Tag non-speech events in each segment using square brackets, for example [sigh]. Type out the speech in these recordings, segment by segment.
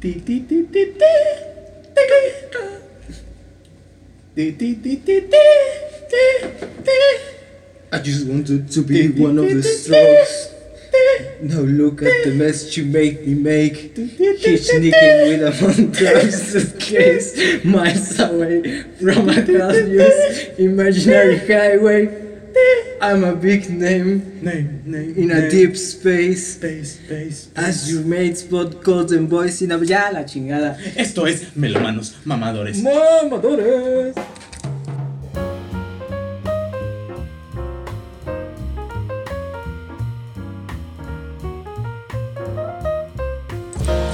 I just wanted to be one of the strokes. Now look at the mess you make me make. Keep sneaking with a montage suitcase miles away from a cosmos imaginary highway. I'm a big name Name, name, in a name. deep space. Space, space, As space. your mates spot golden boys in a. Ya la chingada. Esto es Melomanos Mamadores. ¡Mamadores!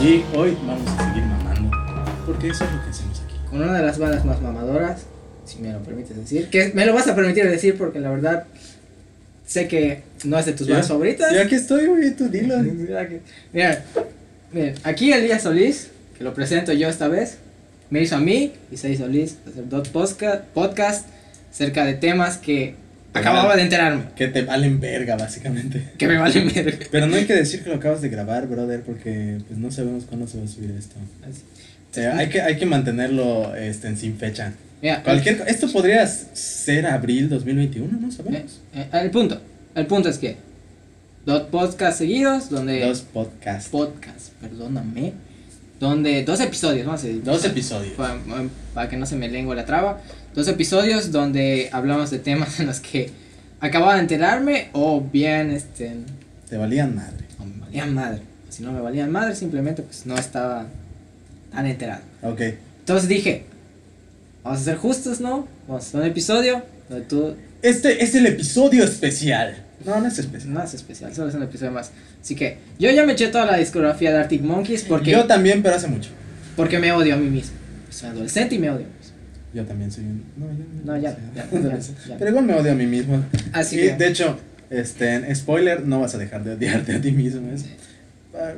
Y hoy vamos a seguir mamando. Porque eso es lo que hacemos aquí. Con una de las bandas más mamadoras, si me lo permites decir. Que me lo vas a permitir decir porque la verdad sé que no es de tus bandas favoritas. Y aquí estoy, güey, tú dilo. [laughs] Mira, miren, aquí Elías Solís, que lo presento yo esta vez, me hizo a mí, Isaí Solís, hacer dos podcast, podcast acerca de temas que acababa de enterarme, Que te valen verga, básicamente. [laughs] que me valen verga. Pero no hay que decir que lo acabas de grabar, brother, porque pues no sabemos cuándo se va a subir esto. O sea, hay que, hay que mantenerlo este, en sin fecha. Mira, Cualquier, esto podría ser abril 2021, no eh, sabemos. eh, el punto, el punto es que dos podcasts seguidos, donde... Dos podcasts. podcasts, perdóname, donde dos episodios, vamos a decir. Dos episodios. Para, para que no se me lengua la traba. Dos episodios donde hablamos de temas en los que acababa de enterarme o bien este Te valían madre. o me valían madre. Si no me valían madre, simplemente pues no estaba tan enterado. Ok. Entonces dije, vamos a ser justos, ¿no? Vamos a hacer un episodio donde tú Este es el episodio especial. No, no es especial. no es especial, solo es un episodio más. Así que yo ya me eché toda la discografía de Arctic Monkeys porque, Yo también, pero hace mucho. porque me odio a mí mismo. Soy adolescente y me odio. a mí mismo. Yo también soy un. No, yo No, ya, ya, ya, ya. Pero igual me odio a mí mismo. Así y que- de hecho, este, spoiler, no vas a dejar de odiarte a ti mismo. ¿es? Ah,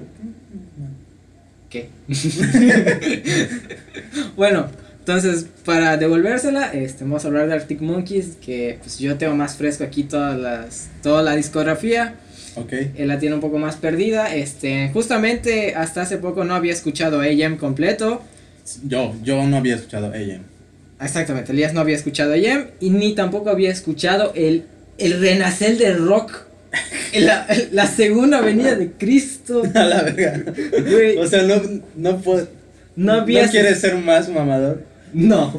¿Qué? [laughs] bueno, entonces, para devolvérsela, este, vamos a hablar de Arctic Monkeys, que pues yo tengo más fresco aquí todas las, toda la discografía, Ok. él la tiene un poco más perdida, este, justamente hasta hace poco no había escuchado AM completo, Yo, yo no había escuchado AM. exactamente, Elías no había escuchado AM, y ni tampoco había escuchado el, el renacer del rock, la, la segunda venida de Cristo, [laughs] A la verga. güey, O sea, no, no puedo. no había... ¿No quieres ser más mamador? No.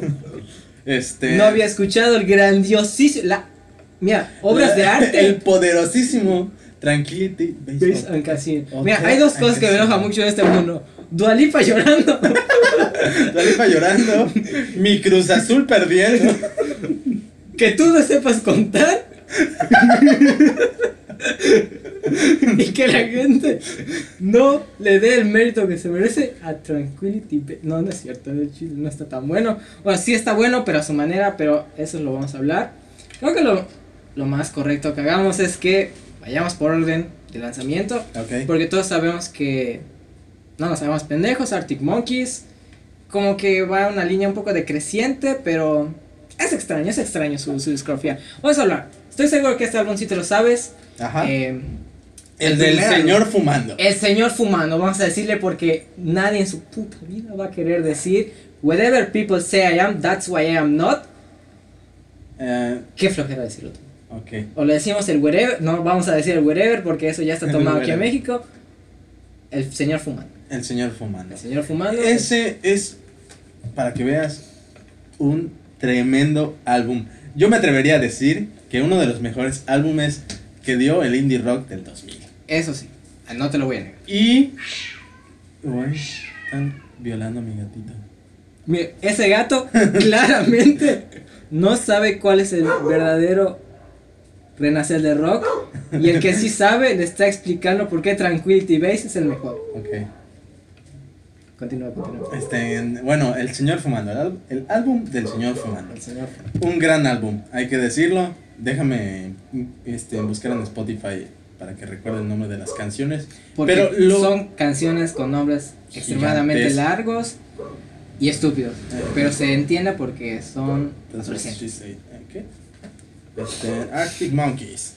Este. No había escuchado el grandiosísimo. La, mira, obras de arte. El poderosísimo Tranquility Base Base and Casino. Hotel Mira, hay dos cosas que me enojan mucho de este mundo. Dualipa llorando. [laughs] Dalipa llorando. Mi Cruz Azul perdiendo. que tú no sepas contar. [laughs] [laughs] y que la gente no le dé el mérito que se merece a Tranquility Base. No, no es cierto, el chile no está tan bueno. Bueno, sí está bueno, pero a su manera, pero eso lo vamos a hablar. Creo que lo, lo más correcto que hagamos es que vayamos por orden de lanzamiento. Porque todos sabemos que. No nos sabemos pendejos, Arctic Monkeys. Como que va a una línea un poco decreciente, pero. Es extraño, es extraño su, su discografía. Vamos a hablar. Estoy seguro que este álbum sí te lo sabes. Ajá. Eh, el el del señor fumando. el señor fumando, vamos a decirle porque nadie en su puta vida va a querer decir. Whatever people say I am, that's why I am not. Eh, Qué flojera decirlo tú. ok. O le decimos el wherever, no vamos a decir el wherever porque eso ya está tomado aquí en. México. El señor fumando. El señor fumando. El señor fumando. Ese es, para que veas, un tremendo álbum. Yo me atrevería a decir que uno de los mejores álbumes que dio el indie rock del 2000. Eso sí, no te lo voy a negar. Y... Uy, están violando a mi gatito. Mire, ese gato [laughs] claramente no sabe cuál es el verdadero renacer del rock. Y el que sí sabe le está explicando por qué Tranquility Base es el mejor. Ok. Continúa, continúa. Este, bueno, El Señor Fumando, el, álbum del Señor Fumando. El señor. Un gran álbum, hay que decirlo. Déjame este, buscar en Spotify para que recuerde el nombre de las canciones. Porque Pero lo- son canciones con nombres extremadamente largos y estúpidos. Pero se entiende porque son adolescentes. ¿Qué? Este, Arctic Monkeys.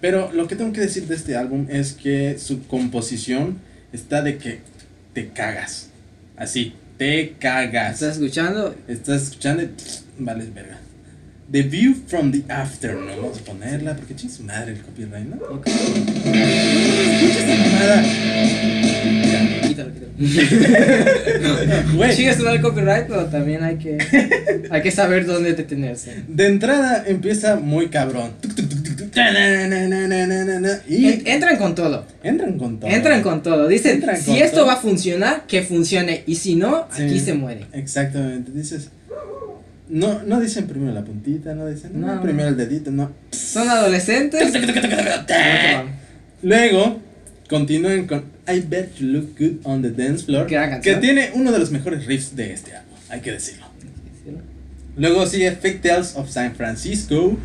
Pero lo que tengo que decir de este álbum es que su composición está de que te cagas. Así, te cagas. ¿Estás escuchando? Estás escuchando y [sniffs] vales verga. The View from the Afternoon. Vamos a ponerla porque ching su madre el copyright, ¿no? Ok. Escucha mamada. Quítalo, quítalo. [laughs] Güey, el copyright, pero también hay que, hay que saber dónde detenerse. de entrada empieza muy cabrón. Tuc, tuc, tuc, Y entran con todo. entran con todo. Entran con todo. Dicen, Entran si esto todo. va a funcionar, que funcione. Y si no, Sí. aquí se muere. Exactamente. Dices. No, no dicen primero la puntita, no dicen no, No. primero el dedito, no. Son adolescentes. Luego continúan con I Bet You Look Good on the Dance Floor, Gran que tiene uno de los mejores riffs de este álbum, hay que decirlo. Luego sigue Fake Tales of San Francisco.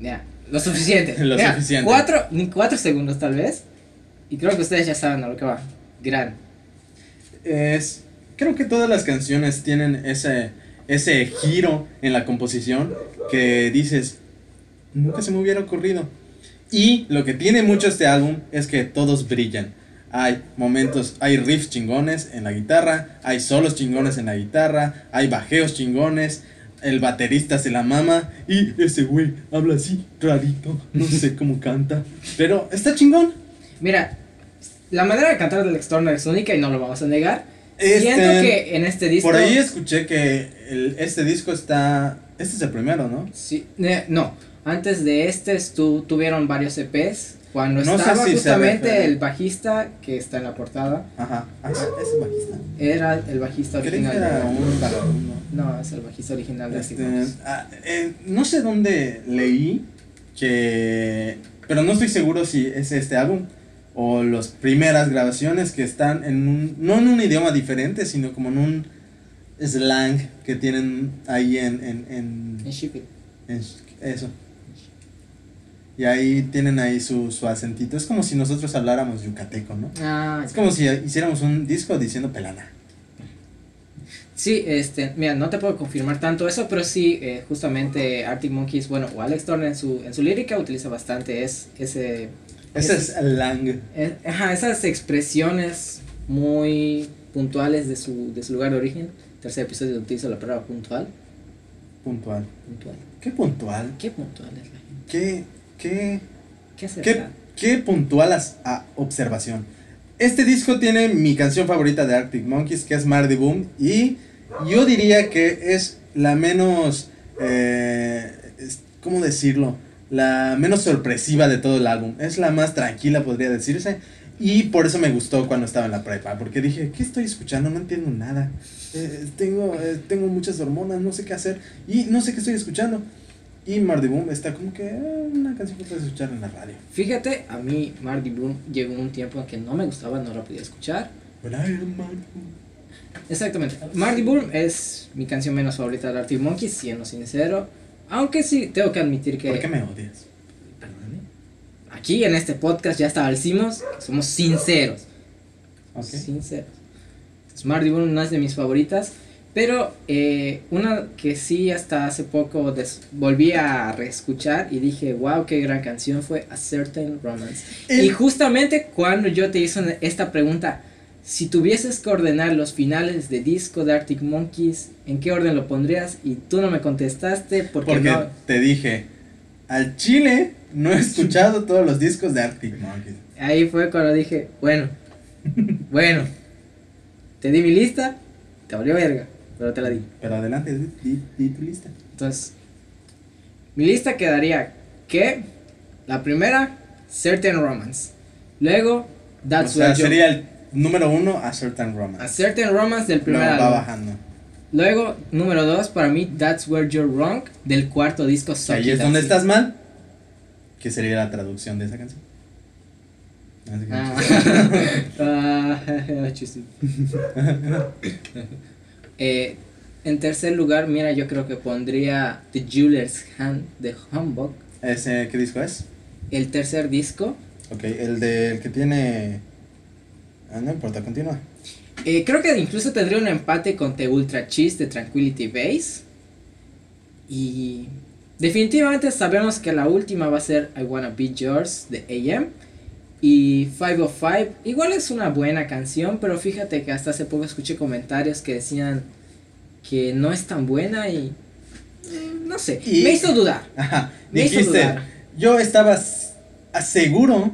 Ya, lo suficiente. [laughs] Lo Mira, suficiente. Cuatro, ni cuatro segundos tal vez. Y creo que ustedes ya saben a lo que va. Gran. Es, creo que todas las canciones tienen ese, ese giro en la composición que dices, nunca se me hubiera ocurrido. Y lo que tiene mucho este álbum es que todos brillan. Hay momentos, hay riffs chingones en la guitarra, hay solos chingones en la guitarra, hay bajeos chingones, el baterista se la mama y ese güey habla así, rarito, no sé [laughs] cómo canta, pero está chingón. Mira, la manera de cantar del Extorner es única y no lo vamos a negar. Este, Siento que en este disco. Por ahí escuché que el- este disco está, este es el primero, ¿no? Sí, ne- no, antes de este estu- tuvieron varios EPs. Cuando No estaba si justamente el bajista que está en la portada, Ajá, ah, bajista. era el bajista original. era de- un. No, es el bajista original de Este, ah, eh, no sé dónde leí que, pero no estoy seguro si es este álbum o las primeras grabaciones que están en un, no en un idioma diferente, sino como en un slang que tienen ahí en, en, en, En Sheffield. en sh- eso. Y ahí tienen ahí su, su acentito. Es como si nosotros habláramos yucateco, ¿no? Ah, Es como si hiciéramos un disco diciendo pelana. Sí, este, mira, no te puedo confirmar tanto eso, pero sí, eh, justamente Arctic Monkeys, bueno, o Alex Turner en su, en su lírica utiliza bastante es, ese, Ese es slang. eh, ajá, esas expresiones muy puntuales de su, de su lugar de origen. Tercer episodio utiliza la palabra puntual. Puntual. Puntual. Qué puntual. ¿Qué puntual es la gente? Qué, qué, ¿Qué qué, qué puntual a observación. Este disco tiene mi canción favorita de Arctic Monkeys, que es Mardy Boom. Y yo diría que es la menos. Eh, ¿Cómo decirlo? La menos sorpresiva de todo el álbum. Es la más tranquila, podría decirse. Y por eso me gustó cuando estaba en la prepa. Porque dije, ¿qué estoy escuchando? No entiendo nada. Eh, tengo, eh, tengo muchas hormonas, no sé qué hacer. Y no sé qué estoy escuchando. Y Mardy Boom está como que eh, una canción que puedes escuchar en la radio. Fíjate, a mí Marty Bloom llegó un tiempo en que no me gustaba, no la podía escuchar. I am Boom. Exactamente. Marty Bloom es mi canción menos favorita de Arctic Monkeys, siendo sincero. Aunque sí, tengo que admitir que... ¿Por qué me odias? Perdóname. Aquí en este podcast ya establecimos que somos sinceros. Ok. Sinceros. Smarty Boom no es de mis favoritas. Pero eh, una que sí hasta hace poco des- volví a reescuchar y dije, wow, qué gran canción fue A Certain Romance. El- Y justamente cuando yo te hice esta pregunta, si tuvieses que ordenar los finales de disco de Arctic Monkeys, ¿en qué orden lo pondrías? Y tú no me contestaste porque, Porque no... te dije, al chile no he escuchado todos los discos de Arctic Monkeys. Ahí fue cuando dije, bueno, [laughs] bueno, te di mi lista, te valió verga, pero te la di. Pero adelante, di, di- tu lista. Entonces, mi lista quedaría que la primera, Certain Romance. Luego, That's o sea, What You- sería el número uno a Certain Romance. A Certain Romance del primer va álbum. bajando. Luego, número dos, para mí, That's Where You're Wrong del cuarto disco Sucky Ahí es donde estás mal. ¿Qué sería la traducción de esa canción? Que- Ah. [laughs] Ah. [laughs] [laughs] Eh, en tercer lugar, mira, yo creo que pondría The Jeweler's Hand de Humbug. ¿Ese qué disco es? El tercer disco. Ok, el del que tiene. Ah, no importa, continúa. Eh, creo que incluso tendría un empate con The Ultra Cheese de Tranquility Base. Y definitivamente sabemos que la última va a ser I Wanna Be Yours de AM. Y 505, igual es una buena canción, pero fíjate que hasta hace poco escuché comentarios que decían que no es tan buena y mm, no sé, Y- me hizo dudar. [laughs] Ajá, Me hizo dijiste, dudar. yo estaba seguro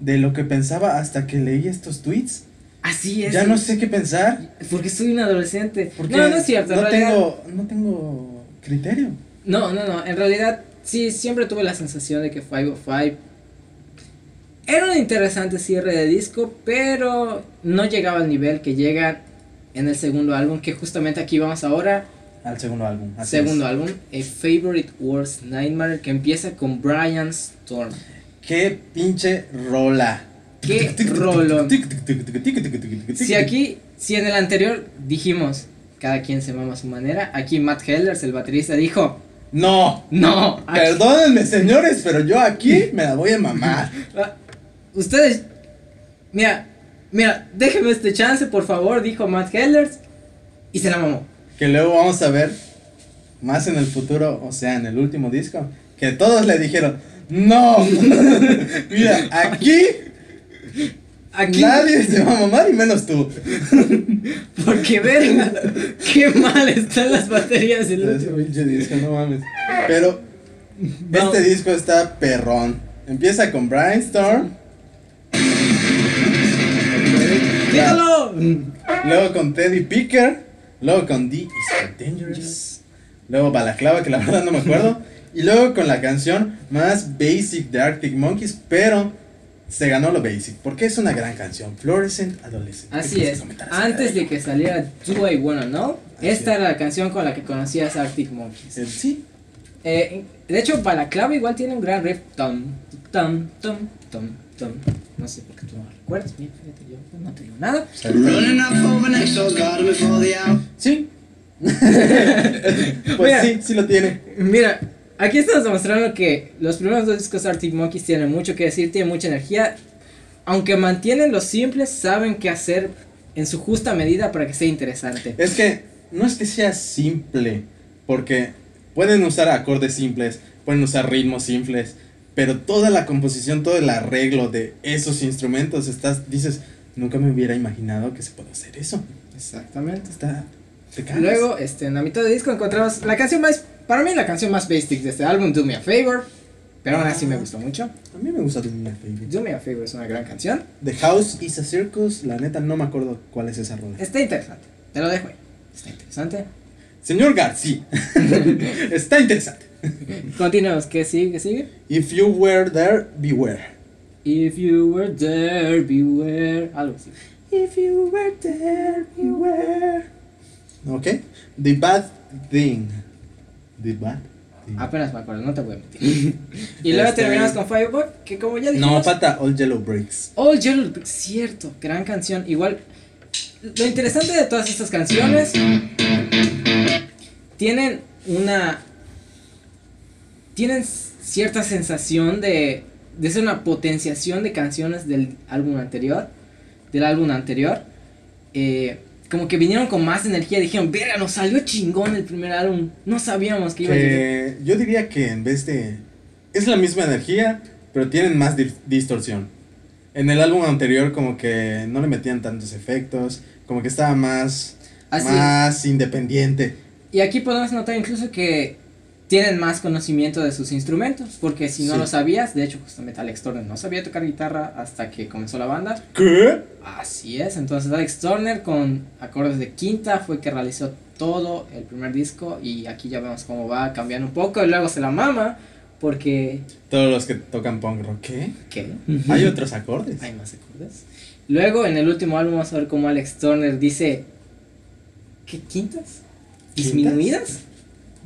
de lo que pensaba hasta que leí estos tweets. Así es. Ya no sé qué pensar. Porque soy un adolescente. Porque no, no es cierto. no realidad- tengo, no tengo criterio. No, no, no. En realidad, sí, siempre tuve la sensación de que 505 era un interesante cierre de disco, pero no llegaba al nivel que llega en el segundo álbum, que justamente aquí vamos ahora. Al segundo álbum. segundo es. álbum, A Favorite Worst Nightmare, que empieza con Brian Storm. Qué pinche rola. Qué rolón. Si aquí, si en el anterior dijimos, cada quien se mama a su manera, aquí Matt Hellers, el baterista, dijo, No. no, aquí- Perdónenme, señores, pero yo aquí me la voy a mamar. [laughs] Ustedes, mira, mira, déjeme este chance, por favor, dijo Matt Hellers. Y se la mamó. Que luego vamos a ver más en el futuro, o sea, en el último disco, que todos le dijeron, no. [laughs] Mira, aquí Aquí, nadie se va a mamar y menos tú. [laughs] porque verga, qué mal están las baterías del último. pinche disco, no mames. Pero este disco está perrón. Empieza con Brainstorm. Luego con Teddy Picker. Luego con The Is So Dangerous. Luego Balaclava, que la verdad no me acuerdo. Y luego con la canción más basic de Arctic Monkeys, pero se ganó lo basic. Porque es una gran canción. Fluorescent Adolescent. ¿Qué Así es. Antes de que saliera Do I Wanna Know, Así esta es. era la canción con la que conocías a Arctic Monkeys. ello? Eh, Sí. Eh, de hecho, Balaclava igual tiene un gran riff. Tom, tom, tom, tom. No sé por qué tú no lo recuerdas. Mira, fíjate, yo no te digo nada. Sí. [laughs] pues Mira. sí, sí lo tiene. Mira, aquí estamos demostrando que los primeros dos discos de Arctic Monkeys tienen mucho que decir, tienen mucha energía. Aunque mantienen los simples, saben qué hacer en su justa medida para que sea interesante. Es que no es que sea simple, porque pueden usar acordes simples, pueden usar ritmos simples, pero toda la composición, todo el arreglo de esos instrumentos, estás, dices, nunca me hubiera imaginado que se puede hacer eso. Exactamente. Está, te cagas. Luego, este, en la mitad del disco encontramos la canción más, para mí la canción más basic de este álbum, Do Me a Favor. Pero aún así me gustó mucho. a mí me gusta tu mi favorite. Do Me a Favor es una gran canción. The House is a Circus, la neta no me acuerdo cuál es esa rola. Está interesante. Te lo dejo ahí. Está interesante. Señor García, [laughs] está interesante. Continuemos. ¿Qué sigue? ¿Qué sigue? If you were there, beware. If you were there, beware. Algo así. If you were there, beware. Ok. The Bad Thing. The Bad Thing. Apenas me acuerdo, no te voy a mentir. y luego Este- terminamos con Fireball, que como ya dijimos. No, pata, All Yellow Bricks. All Yellow Brick, cierto, gran canción. Igual, lo interesante de todas estas canciones tienen una. Tienen cierta sensación de, de ser una potenciación de canciones del álbum anterior. Del álbum anterior. Eh, como que vinieron con más energía. Dijeron, verga, nos salió chingón el primer álbum. No sabíamos que iba a llegar. Que yo diría que en vez de. Es la misma energía, pero tienen más di- distorsión. En el álbum anterior, como que no le metían tantos efectos. Como que estaba más. Así. Más independiente. Y aquí podemos notar incluso que tienen más conocimiento de sus instrumentos, porque si no Sí. lo sabías, de hecho justamente Alex Turner no sabía tocar guitarra hasta que comenzó la banda. ¿Qué? Así es, entonces Alex Turner con acordes de quinta fue que realizó todo el primer disco y aquí ya vemos cómo va cambiando un poco y luego se la mama porque... Todos los que tocan punk rock. ¿Qué? ¿Qué? Hay otros acordes. Hay más acordes. Luego en el último álbum vamos a ver cómo Alex Turner dice... ¿Qué quintas? ¿Disminuidas?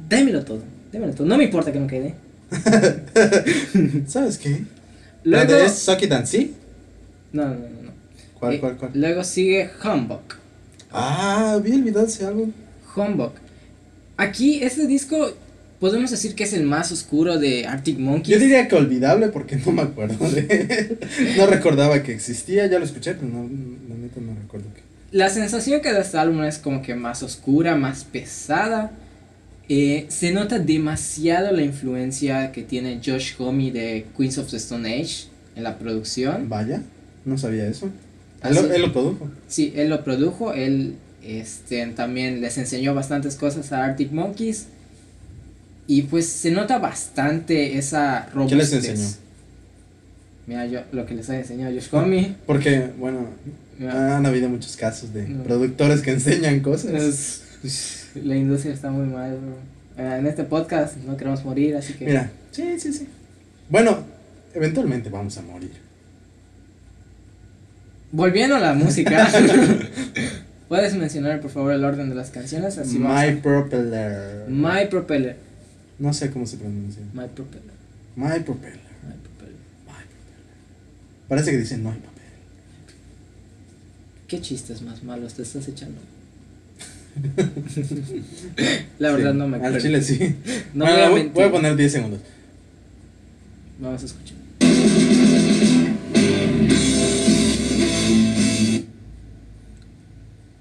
Démelo todo, démelo todo. No me importa que no quede. [laughs] ¿Sabes qué? Luego... ¿La de Suck It and See? No, no, no, no. ¿Cuál, Eh, cuál, cuál? Luego sigue Humbug. Ah, vi el video de ese álbum. Humbug. Aquí, este disco, podemos decir que es el más oscuro de Arctic Monkeys. Yo diría que olvidable porque no me acuerdo de él. [laughs] No recordaba que existía, ya lo escuché, pero no. La sensación que da este álbum es como que más oscura, más pesada. Eh, se nota demasiado la influencia que tiene Josh Homme de Queens of the Stone Age en la producción. Vaya, no sabía eso. Él, él lo produjo. Sí, él lo produjo, él este, también les enseñó bastantes cosas a Arctic Monkeys. Y pues se nota bastante esa ¿Qué robustez. les enseñó? Mira, yo lo que les ha enseñado Josh Homme. Porque, bueno, mira, han habido muchos casos de No. productores que [laughs] enseñan cosas. es- la industria está muy mal, bro. Eh, En este podcast no queremos morir, así que. Mira, sí, sí, sí. Bueno, eventualmente vamos a morir. Volviendo a la música. [laughs] [laughs] ¿Puedes mencionar por favor el orden de las canciones? Así My a- Propeller. My Propeller. No sé cómo se pronuncia. My Propeller. My Propeller. My Propeller. Parece que dicen no hay. ¿Qué chistes más malos te estás echando? [laughs] La verdad Sí, no me acuerdo. Al chile sí. No Bueno, voy a voy, a poner 10 segundos. Vamos a escuchar.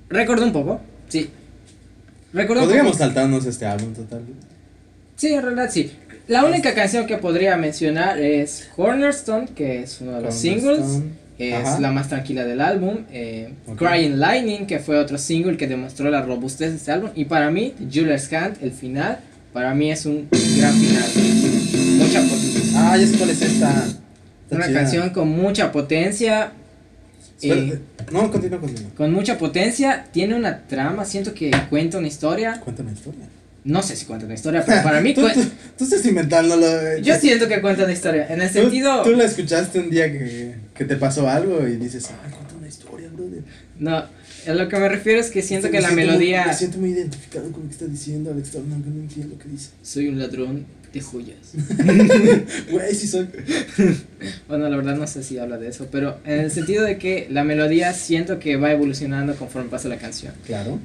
Recuerdo un poco, sí. Recuerdo Podríamos saltarnos este álbum total. Sí, en realidad sí. La única canción que podría mencionar es Cornerstone, que es uno de los singles. Es Ajá. la más tranquila del álbum. eh. Crying Lightning, que fue otro single que demostró la robustez de este álbum. Y para mí, Jules Hunt, el final, para mí es un gran final. Mucha potencia. Ah, ya sé cuál es esta. Una chida. canción con mucha potencia. Espérate. eh, No, continúa, continúa. con mucha potencia. Tiene una trama, siento que cuenta una historia. Cuenta una historia. No sé si cuenta una historia, pero para mí... [laughs] tú, tú, tú estás inventándolo. eh. Yo siento que cuenta una historia. En el sentido... Tú, la escuchaste un día que, que te pasó algo y dices, ah, cuenta una historia, brother. No, a lo que me refiero es que siento Me que la siento muy- melodía... me siento muy identificado con lo que está diciendo Alex aunque no entiendo lo que dice. Soy un ladrón de joyas. [laughs] Güey, sí soy. [laughs] Bueno, la verdad no sé si habla de eso, pero en el sentido de que la melodía siento que va evolucionando conforme pasa la canción. Claro.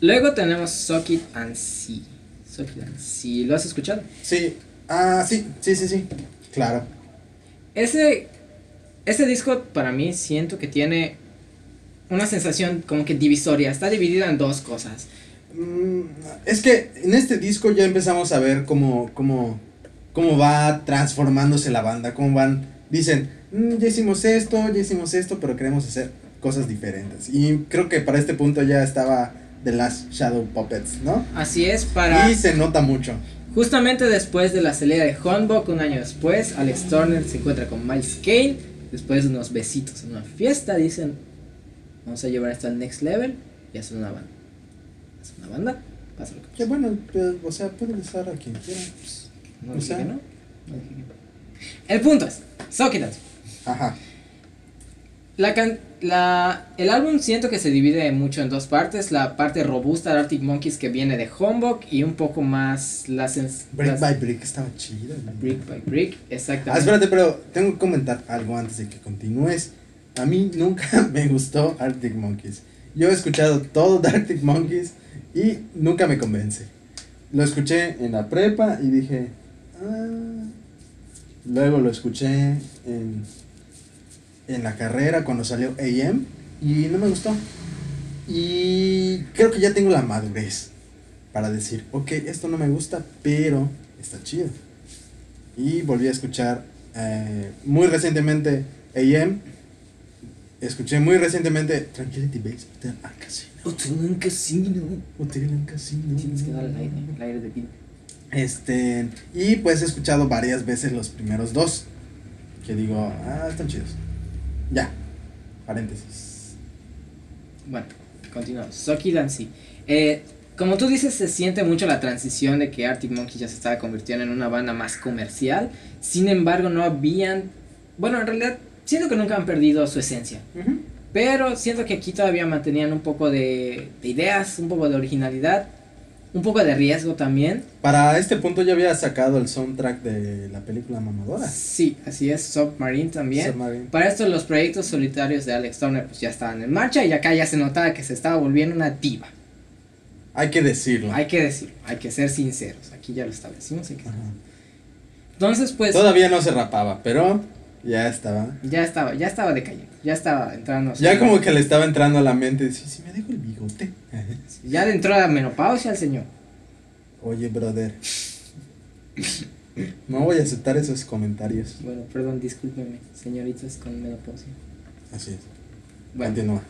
Luego tenemos Suck It and See. Suck It and See, ¿lo has escuchado? Sí. Ah, sí, sí, sí, sí. Claro. Ese, ese disco para mí siento que tiene una sensación como que divisoria, está dividido en dos cosas. Mm, es que en este disco ya empezamos a ver cómo, cómo, cómo va transformándose la banda, cómo van, dicen, "Mm, ya hicimos esto, ya hicimos esto, pero queremos hacer cosas diferentes. Y creo que para este punto ya estaba The Last Shadow Puppets, ¿no? Así es, para... Y se nota mucho. Justamente después de la salida de Hornbook, un año después, Alex Turner se encuentra con Miles Kane. Después de unos besitos en una fiesta, dicen: Vamos a llevar esto al next level y hacer una banda. Hacer una banda, pasa lo que Que pasa. bueno, pues, o sea, puede besar a quien quiera. pues. No o sea- que no. no dije que no. El punto es: Up. Ajá. La can- la, el álbum siento que se divide mucho en dos partes. La parte robusta de Arctic Monkeys que viene de Homebook y un poco más la sens- Brick las- by Brick estaba güey. brick by brick. Exactamente. Ah, espérate, pero tengo que comentar algo antes de que continúes. A mí nunca [laughs] me gustó Arctic Monkeys. Yo he escuchado todo de Arctic Monkeys y nunca me convence. Lo escuché en la prepa y dije, ah. Luego lo escuché en, en la carrera cuando salió AM y no me gustó. Y creo que ya tengo la madurez para decir, ok, esto no me gusta, pero está chido. Y volví a escuchar eh, muy recientemente AM. Escuché muy recientemente Tranquility Base Hotel al Casino. Hotel en casino. Hotel en Casino. Tienes que dar el aire, el aire de vida. Este, y pues he escuchado varias veces los primeros dos. Que digo, ah, están chidos. Ya, paréntesis. Bueno, continuamos. Soki Dancy. Eh, como tú dices, se siente mucho la transición de que Arctic Monkeys ya se estaba convirtiendo en una banda más comercial. Sin embargo, no habían. Bueno, en realidad, siento que nunca han perdido su esencia. Pero siento que aquí todavía mantenían un poco de, de ideas, un poco de originalidad, un poco de riesgo también. Para este punto ya había sacado el soundtrack de la película Mamadora. Sí, así es, Submarine también. Submarine. Para esto los proyectos solitarios de Alex Turner pues ya estaban en marcha y acá ya se notaba que se estaba volviendo una diva. Hay que decirlo. Hay que decirlo, hay que ser sinceros. Aquí ya lo establecimos. hay que-. Entonces pues Todavía no se rapaba, pero ya estaba. ya estaba, ya estaba decayendo, ya estaba entrando. Ya como que le estaba entrando a la mente. Si, si me dejo el bigote. Ya le entró la menopausia al señor. Oye, brother. No voy a aceptar esos comentarios. Bueno, perdón, discúlpeme, señoritas con menopausia. Así es. Bueno, Continúa.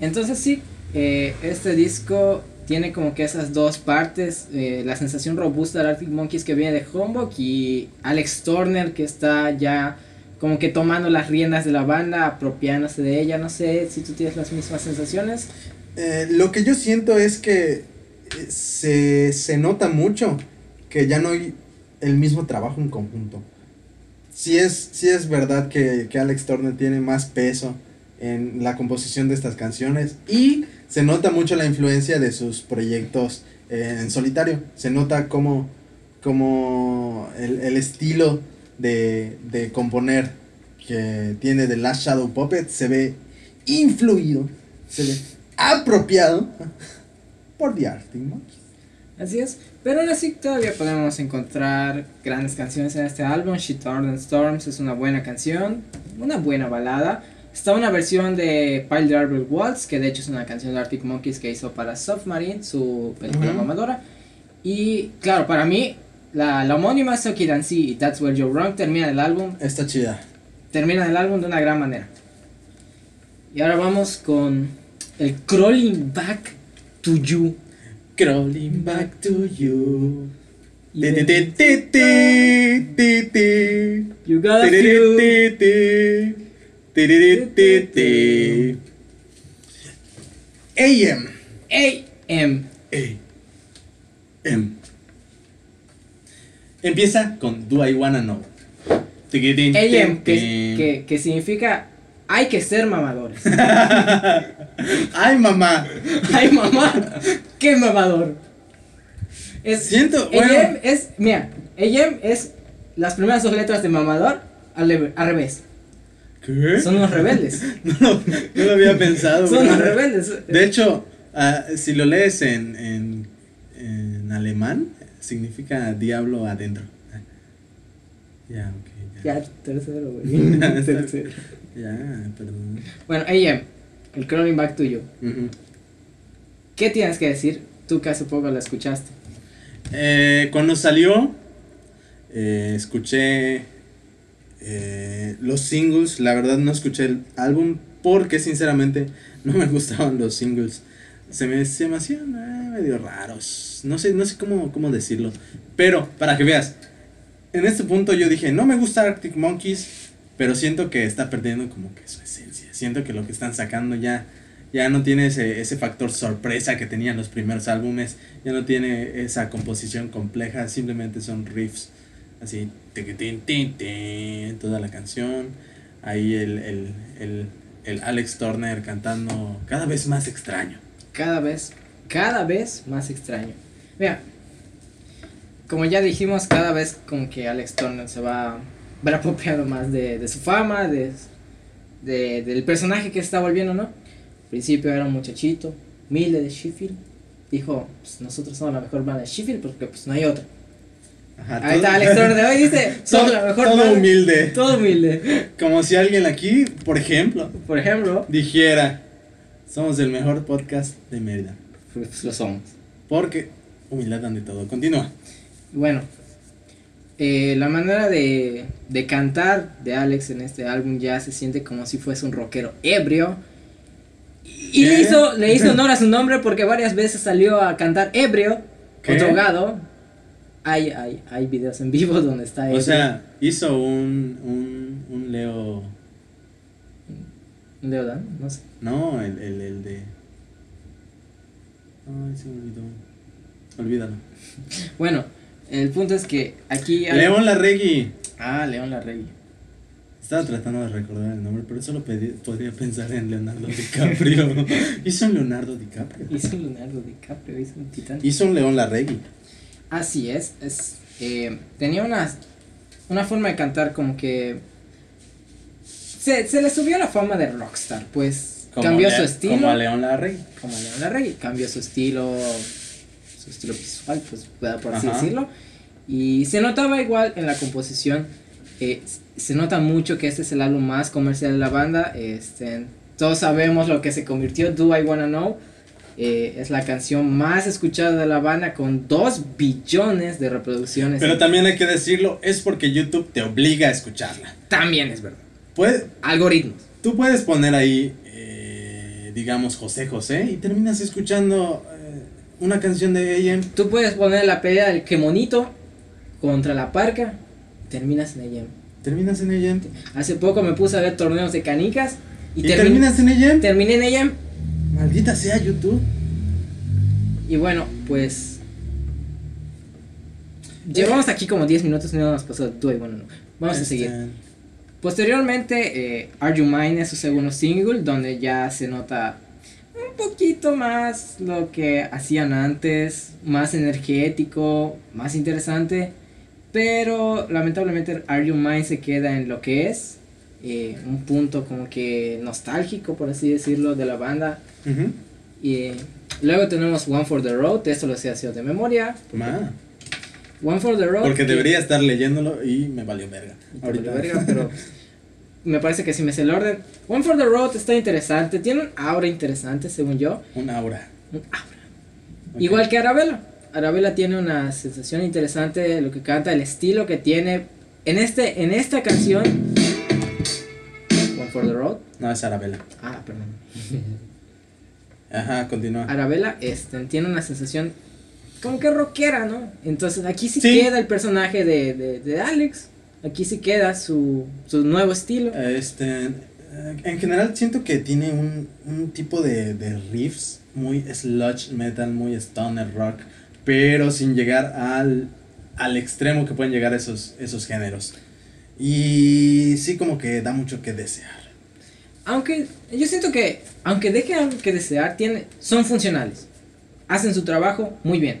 entonces sí, eh, este disco tiene como que esas dos partes, eh, la sensación robusta del Arctic Monkeys que viene de Homebook y Alex Turner que está ya como que tomando las riendas de la banda, apropiándose de ella, no sé si tú tienes las mismas sensaciones. Eh, lo que yo siento es que eh, se, se nota mucho que ya no hay el mismo trabajo en conjunto. Sí es, sí es verdad que, que Alex Turner tiene más peso en la composición de estas canciones y se nota mucho la influencia de sus proyectos eh, en solitario. Se nota como, como el, el estilo de, de componer que tiene The Last Shadow Puppet se ve influido, se ve apropiado por The Arctic Monkeys. Así es, pero aún así todavía podemos encontrar grandes canciones en este álbum. She Turned Storms es una buena canción, una buena balada. Está una versión de Pile Driver Waltz, que de hecho es una canción de Arctic Monkeys que hizo para Submarine, su película Ujú. mamadora. Y claro, para mí, la, la homónima Sucky Dancy y That's Where You're Wrong termina el álbum, Está chida. termina el álbum de una gran manera. Y ahora vamos con el Crawling Back to You. Crawling back to you. You got ti. AM. AM. AM. Empieza con Do I Wanna Know. AM, que, que, que significa hay que ser mamadores. [laughs] Ay, mamá. [laughs] Ay, mamá, qué mamador. Es, Siento, AM bueno. es, mira, AM es las primeras dos letras de mamador al, al revés. ¿Qué? Son unos rebeldes. [laughs] No, no lo había pensado. Son unos bro. rebeldes. De hecho, ah, si lo lees en, en, en alemán, significa diablo adentro. Ya, ok. Ya, Ya, tercero, güey. [laughs] [laughs] tercero. ya perdón. Bueno, AM, el crawling back to you. Ujú. ¿Qué tienes que decir? Tú que hace poco la escuchaste. Eh, cuando salió, eh, escuché eh, los singles. La verdad no escuché el álbum porque sinceramente no me [laughs] gustaban los singles. Se me, se me hacían medio raros. No sé, no sé cómo, cómo decirlo. Pero, para que veas, en este punto yo dije, no me gusta Arctic Monkeys, pero siento que está perdiendo como que su esencia. Siento que lo que están sacando ya, ya no tiene ese, ese factor sorpresa que tenían los primeros álbumes. Ya no tiene esa composición compleja, simplemente son riffs así, tiquitín, tin, tin, toda la canción. Ahí el, el, el, el Alex Turner cantando cada vez más extraño. cada vez, cada vez más extraño. Mira, como ya dijimos, cada vez como que Alex Turner se va, [laughs] va apropiando más de, de su fama, de, de- del personaje que se está volviendo, ¿no? Al principio era un muchachito, humilde de Sheffield. Dijo, pues nosotros somos la mejor banda de Sheffield porque pues no hay otra. Ajá, Ahí está Alex [laughs] Turner de hoy, dice, somos todo, la mejor todo banda. humilde. Todo humilde. [laughs] Como si alguien aquí, por ejemplo, Por ejemplo, dijera, somos el mejor podcast de Mérida. [laughs] lo somos. Porque humildad ante todo. Continúa. Bueno, eh, la manera de, de cantar de Alex en este álbum ya se siente como si fuese un rockero ebrio. Y le hizo, le hizo [laughs] honor a su nombre porque varias veces salió a cantar ebrio ¿Qué? o drogado. Hay, hay, hay videos en vivo [laughs] donde está ebrio. O sea, hizo un, un, un Leo... ¿Leo Dan? No sé. No, el, el, el de... Ay, se me olvidó. Olvídalo. [laughs] Bueno, el punto es que aquí... hay- León Larregui. Ah, León Larregui. Estaba tratando de recordar el nombre, pero solo pedí- podría pensar en Leonardo DiCaprio. [laughs] Hizo un Leonardo DiCaprio. Hizo un Leonardo DiCaprio, hizo un titán. Hizo un León Larregui. Así es, es eh, tenía una, una forma de cantar como que se, se le subió la fama de rockstar, pues Como cambió Le- su estilo, Como a León Larregui. como a León Larregui, cambió su estilo, su estilo visual, pues por así Ajá. decirlo, y se notaba igual en la composición, eh, se nota mucho que este es el álbum más comercial de la banda, este, todos sabemos lo que se convirtió Do I Wanna Know, Eh, es la canción más escuchada de la banda con 2 billones de reproducciones. Pero también hay que decirlo, es porque YouTube te obliga a escucharla. También es verdad. Puede, Algoritmos. tú puedes poner ahí, digamos, José José y terminas escuchando eh, una canción de AM. Tú puedes poner la pelea del que monito contra la parca, terminas en ella. Terminas en AM. Hace poco me puse a ver torneos de canicas y, ¿Y, termi- terminas en AM. terminé en ella. Maldita sea YouTube. Y bueno, pues. Llevamos aquí como 10 minutos y no nos pasó tú y bueno, no. Vamos a Este, seguir. Posteriormente, eh, Are You Mine es su segundo single, donde ya se nota un poquito más lo que hacían antes, más energético, más interesante. Pero lamentablemente Are You Mine se queda en lo que es, eh, un punto como que nostálgico, por así decirlo, de la banda. Y eh, luego tenemos One for the Road, esto lo sé haciendo de memoria. Ma, One for the Road. Porque que- debería estar leyéndolo y me valió verga. Ahorita. valió verga, pero [laughs] me parece que sí me sé el orden. One for the Road está interesante, tiene un aura interesante según yo. Un aura. Un aura. Igual que Arabella. Arabella tiene una sensación interesante de lo que canta, el estilo que tiene. En, este, en esta canción... One for the Road. No, es Arabella. Ah, perdón. Ajá, continúa. Arabella este, tiene una sensación como que rockera, ¿no? Entonces aquí sí, Sí. queda el personaje de, de, de Alex. Aquí sí queda su, su nuevo estilo. Este, eh, en general siento que tiene un, un tipo de, de riffs muy sludge metal, muy stoner rock, pero sin llegar al, al extremo que pueden llegar esos, esos géneros. Y sí como que da mucho que desear. Aunque yo siento que, aunque dejen algo que desear, tiene, son funcionales. Hacen su trabajo muy bien.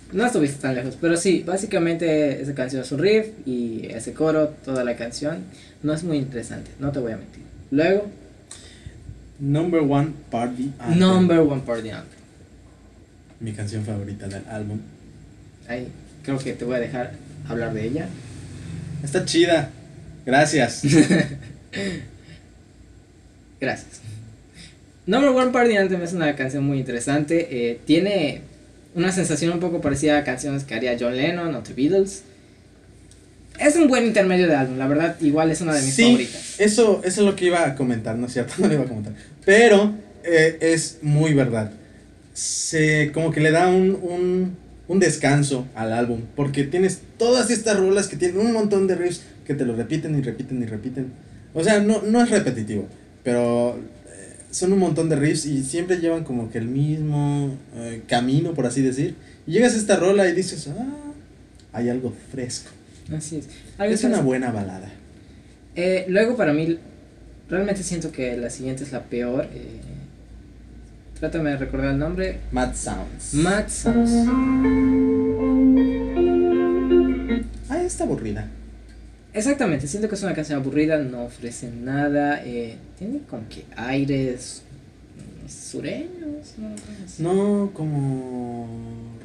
No estuviste tan lejos, pero sí, básicamente esa canción es un riff y ese coro, toda la canción, no es muy interesante, no te voy a mentir. Luego, Number one party. anthem. Number One Party Anthem. Mi canción favorita del álbum. Ahí, creo que te voy a dejar hablar de ella. Está chida. Gracias. [laughs] Gracias. Number One Party Anthem es una canción muy interesante, eh, tiene una sensación un poco parecida a canciones que haría John Lennon o The Beatles. Es un buen intermedio de álbum, la verdad, igual es una de mis sí, favoritas. Eso, eso es lo que iba a comentar, ¿no es cierto? [laughs] No lo iba a comentar. Pero eh, es muy verdad. Se, como que le da un, un, un descanso al álbum. Porque tienes todas estas rolas que tienen un montón de riffs que te lo repiten y repiten y repiten. O sea, no, no es repetitivo. Pero son un montón de riffs y siempre llevan como que el mismo eh, camino, por así decir. Y llegas a esta rola y dices, ah, hay algo fresco. Así es. Algo Es una buena balada. Eh, luego para mí, realmente siento que la siguiente es la peor. eh, trátame de recordar el nombre. Mad Sounds. Mad Sounds. Ah, está aburrida. Exactamente, siento que es una canción aburrida, no ofrece nada. eh, tiene como que aires sureños. ¿no? No, como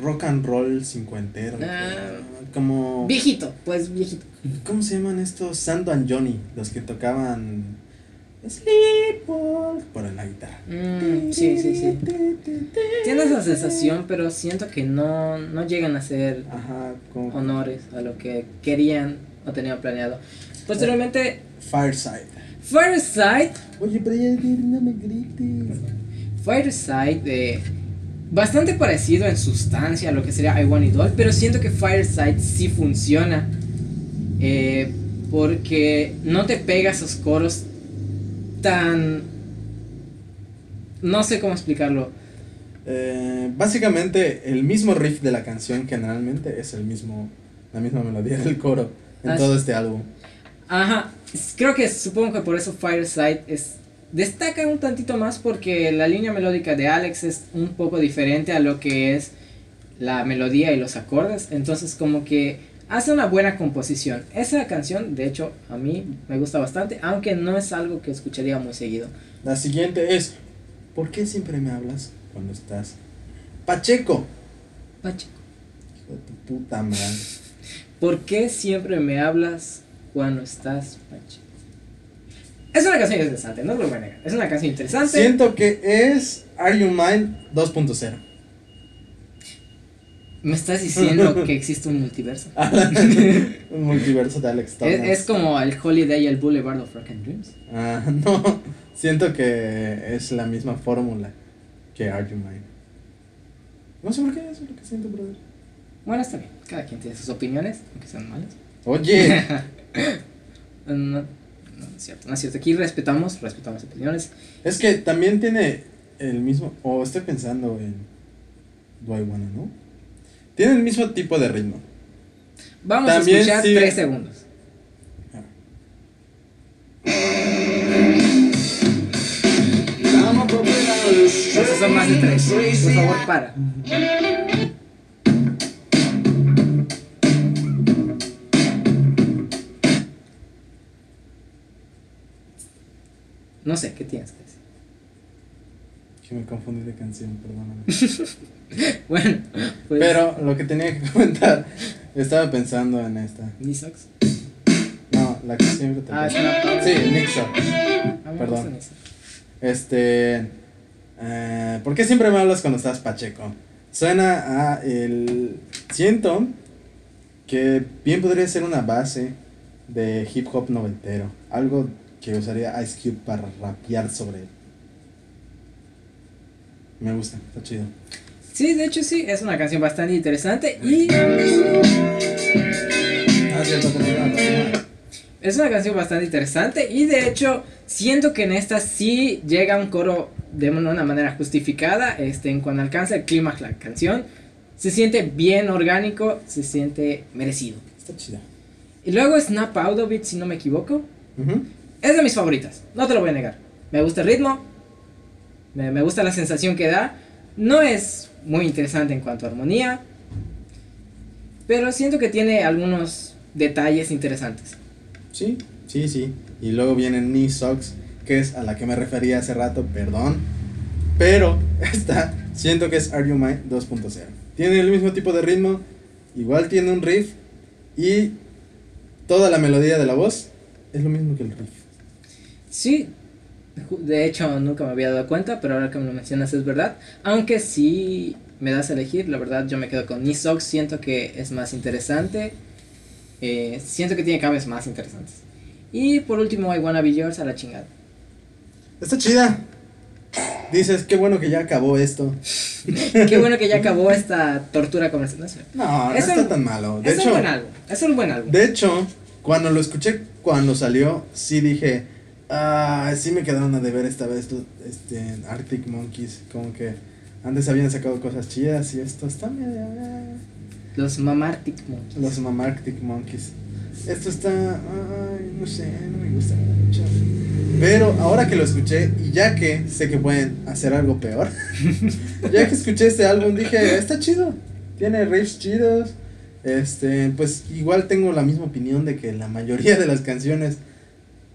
rock and roll cincuentero. Ah. como... Viejito, pues viejito. ¿Cómo se llaman estos? Sando and Johnny, los que tocaban... Sleepwalk por la guitarra. Mm, sí, sí, sí. Tiene esa sensación, pero siento que no, no llegan a ser Ajá, como... honores a lo que querían o tenían planeado. Posteriormente, Fireside. Fireside Oye, pero ya no me grites. Fireside, eh, bastante parecido en sustancia a lo que sería I Want It All, pero siento que Fireside sí funciona. eh, porque no te pega esos coros tan. No sé cómo explicarlo. Eh, básicamente, el mismo riff de la canción generalmente es el mismo... La misma melodía del coro en todo este álbum. Ajá, creo que supongo que por eso Fireside es destaca un tantito más porque la línea melódica de Alex es un poco diferente a lo que es la melodía y los acordes, entonces como que hace una buena composición. Esa canción, de hecho, a mí me gusta bastante, aunque no es algo que escucharía muy seguido. La siguiente es, ¿por qué siempre me hablas cuando estás Pacheco? Pache, Hijo de tu puta madre. ¿Por qué siempre me hablas cuando estás Pache? Es una canción interesante, no lo voy a negar. Es una canción interesante. Siento que es Are You Mine 2.0. Me estás diciendo [laughs] que existe un multiverso. [laughs] Un multiverso de Alex Es, Turner. es como el Holiday y el Boulevard of Rock and Dreams. Ah, [laughs] no, siento que es la misma fórmula que Are You Mine. No sé por qué, eso es lo que siento, brother. Bueno, está bien. Cada quien tiene sus opiniones, aunque sean malas. Oye, [laughs] No, no, no es cierto. No es cierto. Aquí respetamos, respetamos opiniones. es que también tiene el mismo, o estoy pensando en Do I Wanna Know. Tiene el mismo tipo de ritmo. Vamos También a escuchar tres segundos. Esos son más de tres. Por favor, para. No sé, ¿qué tienes que decir? Que me confundí de canción, perdóname. [laughs] Bueno, pues. Pero lo que tenía que [laughs] comentar, estaba pensando en esta. Nisox. No, la que siempre te Ah, es una. Sí, me Perdón. Este. eh, ¿Por qué siempre me hablas cuando estás Pacheco? Suena a el. Siento que bien podría ser una base de hip hop noventero. Algo que usaría Ice Cube para rapear sobre él. Me gusta, está chido. Sí, de hecho sí, es una canción bastante interesante y Ah, cierto, es una canción bastante interesante y de hecho siento que en esta sí llega un coro de una manera justificada, este, en cuando alcanza el clímax la canción, se siente bien orgánico, se siente merecido. Está chida. Y luego Snap Out of It, si no me equivoco, Ujú. Es de mis favoritas, no te lo voy a negar. Me gusta el ritmo, me, gusta la sensación que da, no es muy interesante en cuanto a armonía, pero siento que tiene algunos detalles interesantes. Sí, sí, sí. Y luego viene Knee Socks, que es a la que me refería hace rato, perdón. Pero [laughs] esta, siento que es Are You Mine 2.0. Tiene el mismo tipo de ritmo, igual tiene un riff y toda la melodía de la voz es lo mismo que el riff. Sí, de hecho nunca me había dado cuenta, pero ahora que me lo mencionas es verdad. Aunque si me das a elegir, la verdad yo me quedo con Nisox, siento que es más interesante. eh, siento que tiene cambios más interesantes. Y por último, I Wanna Be Yours a la chingada. Está chida. Dices, qué bueno que ya acabó esto. [laughs] Qué bueno que ya acabó esta tortura comercial. No, es. No, no Es está tan malo. De es hecho, un buen álbum. Es un buen álbum. De hecho, cuando lo escuché cuando salió, sí dije, ah, sí me quedaron a deber esta vez este, Arctic Monkeys, como que antes habían sacado cosas chidas y esto está medio... eh, Los Mamartic Monkeys. Los Mama Arctic Monkeys. Esto está, ay, no sé, no me gusta mucho. Pero ahora que lo escuché y ya que sé que pueden hacer algo peor, [laughs] ya que escuché este álbum dije, está chido, tiene riffs chidos. Este, pues igual tengo la misma opinión de que la mayoría de las canciones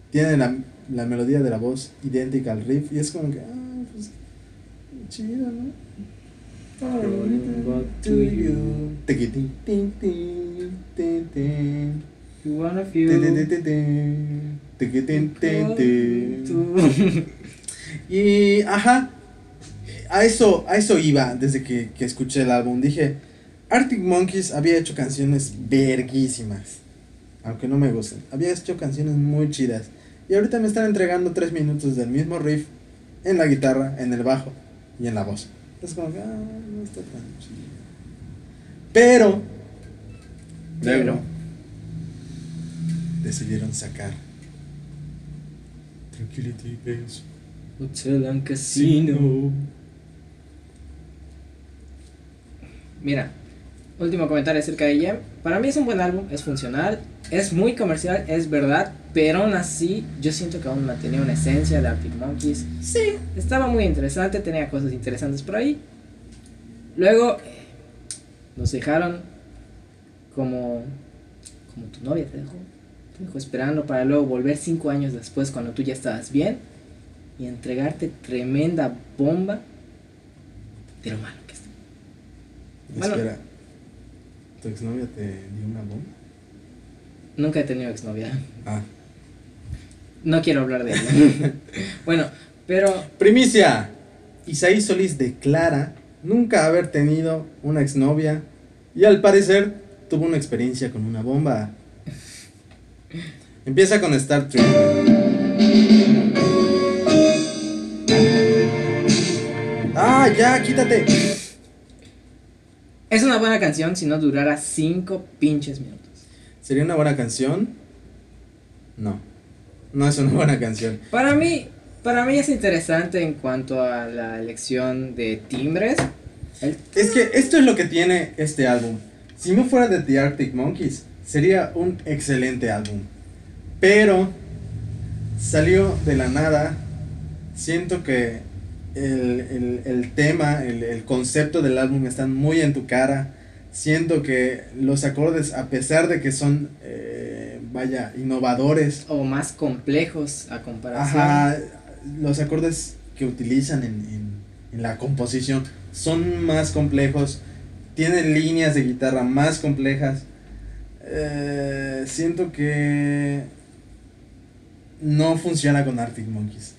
tienen la, la melodía de la voz idéntica al riff y es como que, ah, pues chido, ¿no? You. Wanna feel. Y, ajá, a eso, a eso iba desde que, que escuché el álbum. Dije, Arctic Monkeys había hecho canciones verguísimas, aunque no me gusten. Había hecho canciones muy chidas. Y ahorita me están entregando tres minutos del mismo riff en la guitarra, en el bajo y en la voz. Es como que, ah, no está tan chido. Pero, Pero. decidieron sacar Tranquility Base. Hotel and Casino. Mira, último comentario acerca de Yem. Para mí es un buen álbum, es funcional, es muy comercial, es verdad, pero aún así yo siento que aún mantenía una esencia de Arctic Monkeys. Sí, estaba muy interesante, tenía cosas interesantes por ahí. Luego eh, nos dejaron como como tu novia te dejó. Te dejó esperando para luego volver cinco años después cuando tú ya estabas bien y entregarte tremenda bomba de lo malo que está. Bueno. Espera. ¿Tu exnovia te dio una bomba? Nunca he tenido exnovia. Ah. No quiero hablar de ella. [laughs] bueno, pero Primicia. Isaí Solís declara nunca haber tenido una exnovia y al parecer tuvo una experiencia con una bomba. Empieza con Star Trek. Ah, ya, quítate. es una buena canción si no durara cinco pinches minutos. ¿Sería una buena canción? No. No es una buena canción. Para mí, para mí es interesante en cuanto a la elección de timbres. El- Es que esto es lo que tiene este álbum. Si no fuera de The Arctic Monkeys, sería un excelente álbum. Pero salió de la nada. Siento que el, el- el tema, el, el concepto del álbum están muy en tu cara. Siento que los acordes, a pesar de que son, eh, vaya, innovadores, o más complejos a comparación. Ajá, los acordes que utilizan en, en- en la composición son más complejos, tienen líneas de guitarra más complejas. Eh, siento que no funciona con Arctic Monkeys.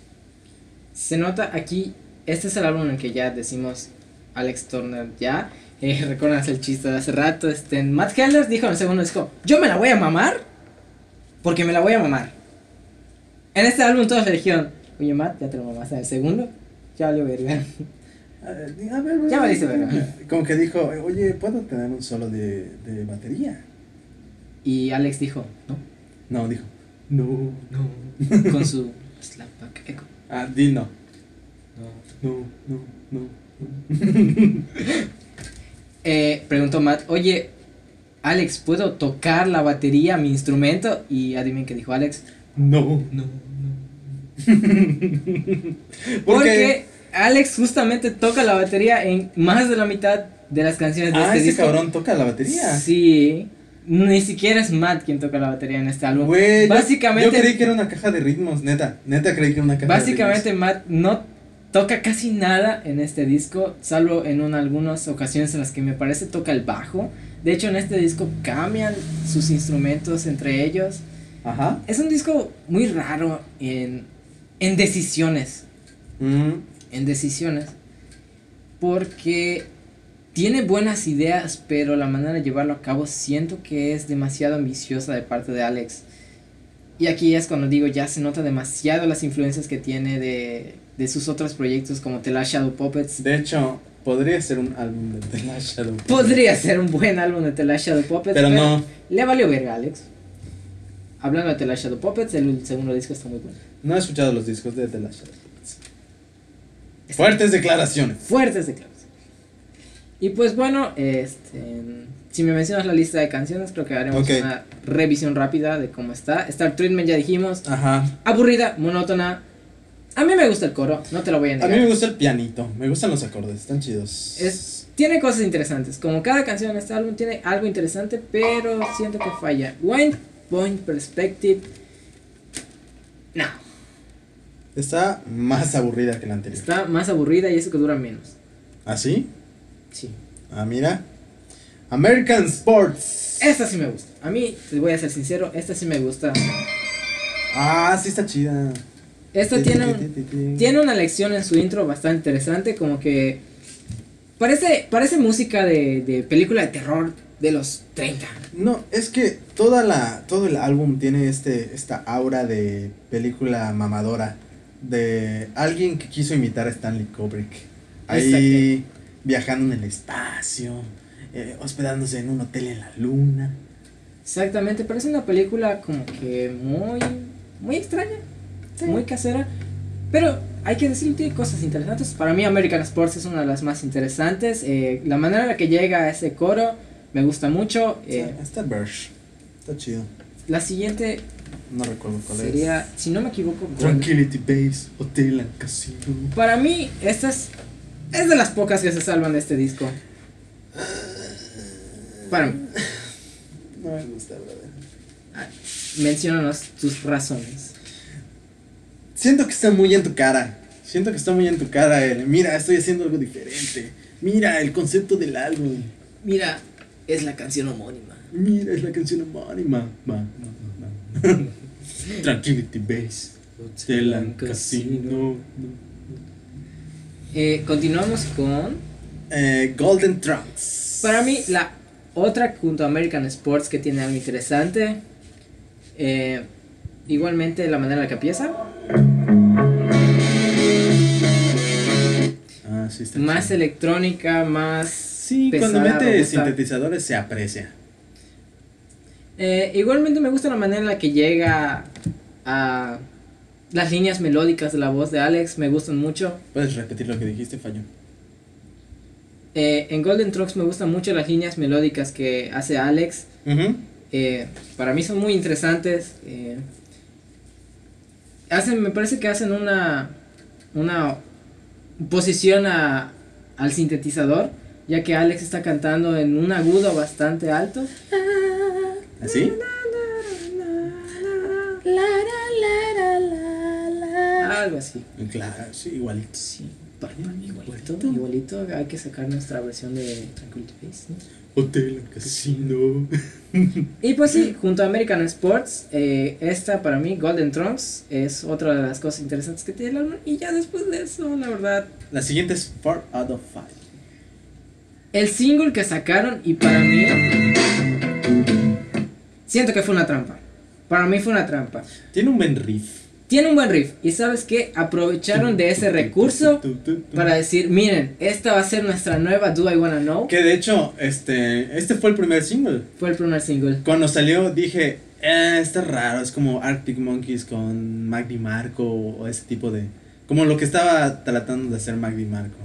Se nota aquí, este es el álbum en el que ya decimos Alex Turner ya. Eh, Recuerdas el chiste de hace rato. Este, Matt Heller dijo en el segundo disco: Yo me la voy a mamar porque me la voy a mamar. En este álbum todos le dijeron: Oye, Matt, ya te lo mamaste en el segundo. Ya valió verga. A ver, Ya valiste verga. Como que dijo, oye, ¿puedo tener un solo de, de batería? Y Alex dijo: No, No, dijo, no. no. [laughs] Con su slapback echo. Ah, di no. No. No, no, no. [laughs] Eh, preguntó Matt, oye, Alex, ¿puedo tocar la batería, mi instrumento? Y adivinen qué dijo Alex. No. No, no. [laughs] Porque, Porque Alex justamente toca la batería en más de la mitad de las canciones de ah, este ese disco. cabrón toca la batería. Sí. Ni siquiera es Matt quien toca la batería en este álbum. Güey, yo- básicamente, Yo creí que era una caja de ritmos, neta. Neta creí que era una caja básicamente de Matt no toca casi nada en este disco, salvo en un- algunas ocasiones en las que me parece toca el bajo. De hecho, en este disco cambian sus instrumentos entre ellos. Ajá. Es un disco muy raro en, en decisiones. Mm, En decisiones. Porque tiene buenas ideas, pero la manera de llevarlo a cabo siento que es demasiado ambiciosa de parte de Alex. Y aquí es cuando digo, ya se nota demasiado las influencias que tiene de, de sus otros proyectos como The Last Shadow Puppets. De hecho, podría ser un álbum de The Last Shadow. Podría ser un buen álbum de The Last Shadow Puppets, Pero no, le valió verga, Alex. Hablando de The Last Shadow Puppets, el segundo disco está muy bueno. no he escuchado los discos de The Last Shadow. Puppets. Fuertes declaraciones. fuertes declaraciones. Y pues bueno, este, si me mencionas la lista de canciones, creo que haremos Ok. una revisión rápida de cómo está. Star Treatment ya dijimos, Ajá. aburrida, monótona. A mí me gusta el coro, no te lo voy a A negar. mí me gusta el pianito. Me gustan los acordes, están chidos. Es, tiene cosas interesantes, como cada canción de este álbum tiene algo interesante, pero siento que falla. One Point Perspective. No, Está más aburrida que la anterior. está más aburrida y eso que dura menos. ¿Así? Sí. Ah, mira. American Sports. Esta sí me gusta. A mí, te voy a ser sincero, esta sí me gusta. Ah, sí está chida. Esta tiene un, Tiene una lección en su intro bastante interesante, como que parece, parece música de, de película de terror de los 30. No, es que toda la, todo el álbum tiene este, esta aura de película mamadora. De alguien que quiso imitar a Stanley Kubrick. Ahí viajando en el espacio, eh, hospedándose en un hotel en la luna. Exactamente, parece una película como que muy, muy extraña, muy casera. Pero hay que decirlo, tiene cosas interesantes. Para mí American Sports es una de las más interesantes. eh, la manera en la que llega a ese coro me gusta mucho. eh, está Bersh. Está chido. la siguiente No recuerdo cuál sería, si no me equivoco, es. Tranquility Base, Hotel and Casino. Para mí, esta es, es de las pocas que se salvan de este disco. Para mí. No me gusta, brother. Ah, Menciónanos tus razones. Siento que está muy en tu cara. Siento que está muy en tu cara el, mira, estoy haciendo algo diferente. Mira, el concepto del álbum. Mira, es la canción homónima. Mira, es la canción homónima. Ma, ma, ma. [laughs] Tranquility Base. Stellan Casino. Eh, continuamos con. Eh, Golden Trunks. Para mí, la otra junto a American Sports que tiene algo interesante. eh, igualmente la manera en la que empieza. Ah, sí, está Más chido. electrónica, más. Sí, pesada, cuando mete robusta. sintetizadores se aprecia. Eh, igualmente me gusta la manera en la que llega a las líneas melódicas de la voz de Alex, me gustan mucho. ¿Puedes repetir lo que dijiste, Fallo? Eh, en Golden Trucks me gustan mucho las líneas melódicas que hace Alex. Eh, para mí son muy interesantes. eh, hacen, me parece que hacen una, una posición a- al sintetizador, ya que Alex está cantando en un agudo bastante alto. ¿Así? Algo así. Claro, sí, igualito. Sí, igualito, igualito. Hay que sacar nuestra versión de Tranquility Base. ¿no? Hotel, casino. Y pues sí, junto a American Sports, eh, esta para mí, Golden Trunks, es otra de las cosas interesantes que tiene el álbum. Y ya después de eso, la verdad, La siguiente es 4 out of 5. el single que sacaron y para mí, siento que fue una trampa. Para mí fue una trampa. Tiene un buen riff. Tiene un buen riff y sabes qué, aprovecharon de ese recurso para decir, miren, esta va a ser nuesra nueva Do I Wanna Know. Que de hecho, este, este fue el primer single. Fue el primer single. Cuando salió dije, eh, está raro, es como Arctic Monkeys con Mac DiMarco o ese tipo de... Como lo que estaba tratando de hacer Mac DiMarco.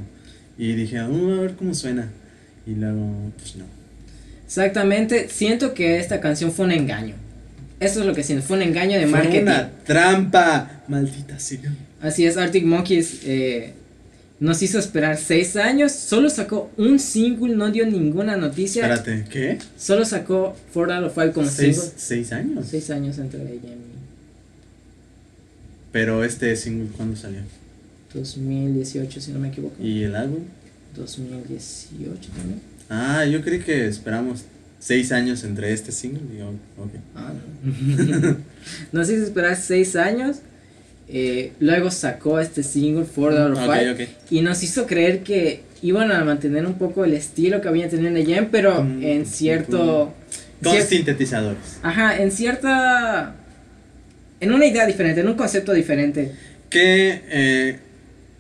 Y dije, "Uh, a ver cómo suena. Y luego, pues no. Exactamente, siento que esta canción fue un engaño. Eso es lo que siento, fue un engaño de Fue marketing. una trampa, maldita sea. Así es, Arctic Monkeys eh, nos hizo esperar seis años, solo sacó un single, no dio ninguna noticia. Espérate, ¿qué? Solo sacó Four Out of Five como ¿Seis, single. seis años? Seis años entre ella y mí. Pero este single, ¿cuándo salió? 2018, si no me equivoco. ¿Y el álbum? 2018 también. Ah, yo creí que esperamos seis años entre este single y oh, ok. Ah, no. [laughs] nos hizo esperar seis años. eh, luego sacó este single, Four Out of Ok, Five. ok. Y nos hizo creer que iban a mantener un poco el estilo que había tenido en pero Con- en cierto. Con cier- sintetizadores. ajá, en cierta. En una idea diferente, en un concepto diferente. Que eh,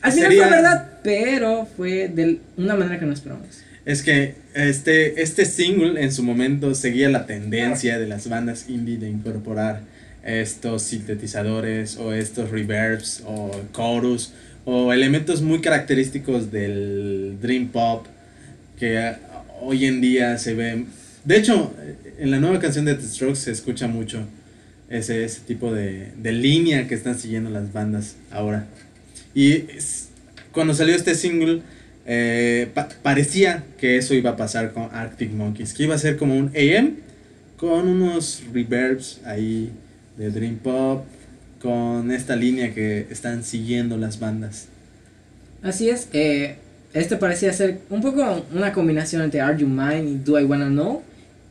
Al final Sería- fue verdad, pero fue de una manera que no esperamos. es que este, este single en su momento seguía la tendencia de las bandas indie de incorporar estos sintetizadores o estos reverbs o chorus o elementos muy característicos del dream pop que ah, hoy en día se ven de hecho en la nueva canción de The Strokes se escucha mucho ese, ese tipo de, de línea que están siguiendo las bandas ahora. Y es- cuando salió este single eh, pa- parecía que eso iba a pasar con Arctic Monkeys que iba a ser como un AM con unos reverbs ahí de Dream Pop con esta línea que están siguiendo las bandas. Así es, eh, este parecía ser un poco una combinación entre Are You Mine y Do I Wanna Know.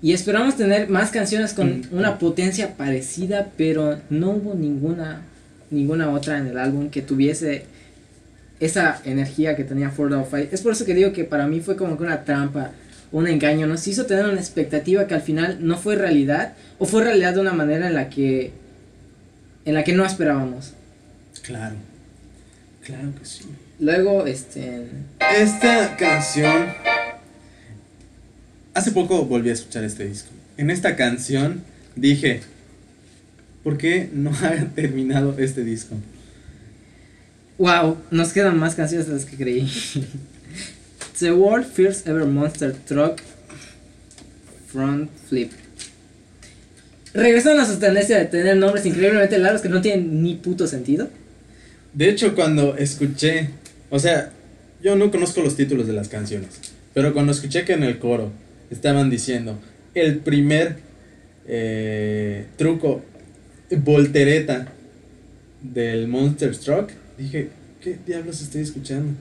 Y esperamos tener más canciones con Mm. una potencia parecida, pero no hubo ninguna, ninguna otra en el álbum que tuviese esa energía que tenía Out of Five. Es por eso que digo que para mí fue como que una trampa, un engaño. Nos hizo tener una expectativa que al final no fue realidad, o fue realidad de una manera en la que, en la que no esperábamos. Claro, claro que sí. Luego, este... Esta canción. Hace poco volví a escuchar este disco. En esta canción dije: ¿Por qué no [laughs] ha terminado este disco? Wow, nos quedan más canciones de las que creí. [laughs] The World First Ever Monster Truck Front Flip. Regresaron a su tendencia de tener nombres increíblemente largos que no tienen ni puto sentido. De hecho, cuando escuché, o sea, yo no conozco los títulos de las canciones, pero cuando escuché que en el coro estaban diciendo el primer eh, truco, voltereta del Monster Truck, dije, ¿qué diablos estoy escuchando?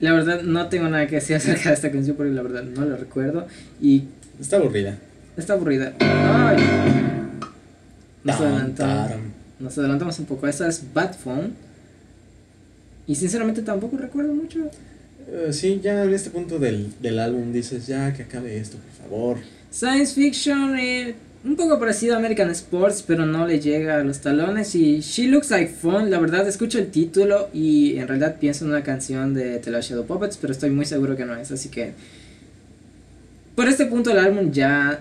La verdad no tengo nada que decir [laughs] acerca de esta canción porque la verdad no la recuerdo y Está aburrida. está aburrida. Ay. Nos adelantamos, nos adelantamos un poco. Esta es Bad Phone. Y sinceramente tampoco recuerdo mucho. Eh, sí, ya en este punto del, del álbum dices, ya que acabe esto, por favor. Science Fiction, eh, un poco parecido a American Sports, pero no le llega a los talones. Y She Looks Like Fun, la verdad escucho el título y en realidad pienso en una canción de The Last Shadow Puppets, pero estoy muy seguro que no es. Así que por este punto el álbum ya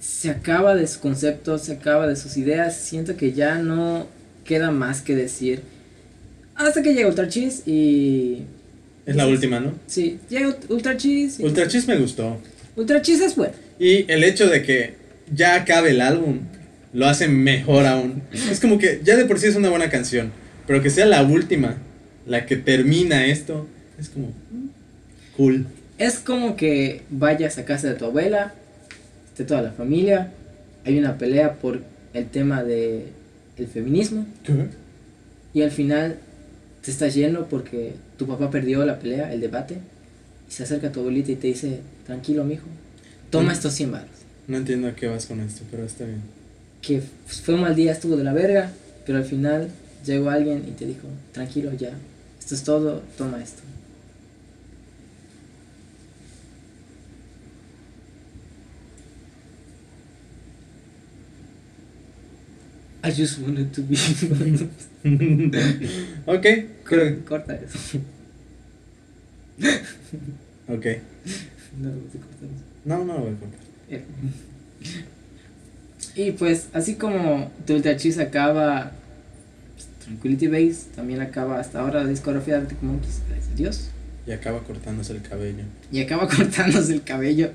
se acaba de su concepto, se acaba de sus ideas. Siento que ya no queda más que decir. Hasta que llega Ultra Cheese y... Es la sí. última, ¿no? Sí, llega Ultra Cheese. y- Ultra Cheese me gustó. Ultra Cheese es bueno. Y el hecho de que ya acabe el álbum lo hace mejor aún. Es como que ya de por sí es una buena canción, pero que sea la última, la que termina esto, es como mm, cool. Es como que vayas a casa de tu abuela, esté toda la familia, hay una pelea por el tema de el feminismo y al final te estás yendo porque tu papá perdió la pelea, el debate y se acerca a tu abuelita y te dice, tranquilo mijo, toma Mm. estos 100 baros. No entiendo a qué vas con esto, pero está bien. Que fue un mal día, estuvo de la verga, pero al final llegó alguien y te dijo, tranquilo ya, esto es todo, toma esto. I just wanted to be [laughs] ok, creo- Corta eso. ok. [laughs] No, no se corta eso. No, no lo voy a contar. Y pues, así como Cheese acaba, Tranquility Base también acaba hasta ahora la discografía de Arctic Monkeys, gracias a Dios. Y acaba cortándose el cabello. Y acaba [laughs] cortándose el cabello.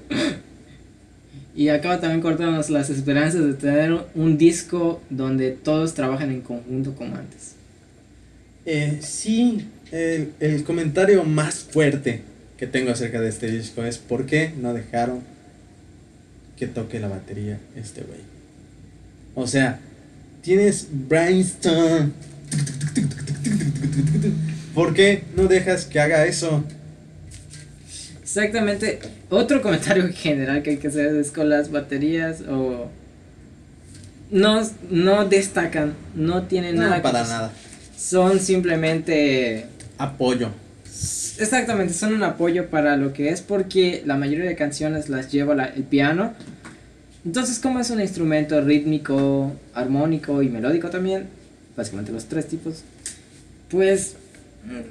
Y acaba también cortándonos las esperanzas de tener un, un disco donde todos trabajan en conjunto como antes. Eh, sí, el, el comentario más fuerte que tengo acerca de este disco es ¿por qué no dejaron que toque la batería este güey? O sea, tienes Brainstorm. ¿Por qué no dejas que haga eso? Exactamente. Otro comentario [laughs] general que hay que hacer es con las baterías o... No, no destacan, no tienen nada No, que para nada. Son simplemente... Apoyo. Exactamente, son un apoyo para lo que es porque la mayoría de canciones las lleva la- el piano. Entonces, como es un instrumento rítmico, armónico y melódico también, básicamente los tres tipos, pues,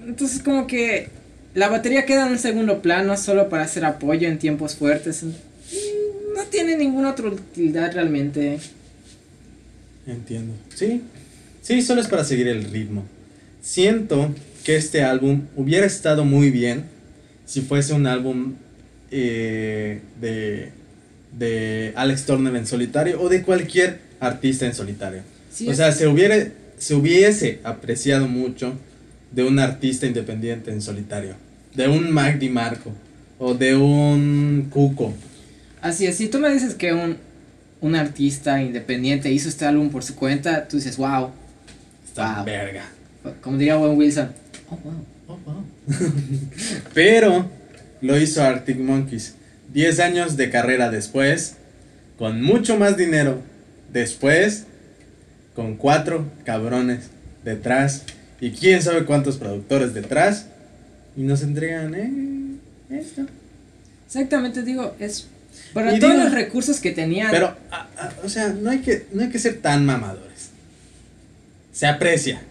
entonces como que la batería queda en un segundo plano solo para hacer apoyo en tiempos fuertes. Mm, No tiene ninguna otra utilidad realmente. Entiendo. Sí, sí, solo es para seguir el ritmo. Siento que este álbum hubiera estado muy bien si fuese un álbum eh, de, de Alex Turner en solitario o de cualquier artista en solitario. Sí, o sea, se, hubiera, se hubiese apreciado mucho de un artista independiente en solitario. De un Mac Marco o de un Cuco. Así es, si tú me dices que un, un artista independiente hizo este álbum por su cuenta, tú dices, wow, Está Wow. verga. como diría Owen Wilson, oh wow. Oh, wow. Pero lo hizo Arctic Monkeys. 10 años de carrera después, con mucho más dinero después, con cuatro cabrones detrás y quién sabe cuántos productores detrás. Y nos entregan, eh, esto. Exactamente, digo, es para Y todos digo- los recursos que tenían. Pero, a- a- o sea, no hay, que, no hay que ser tan mamadores. Se aprecia.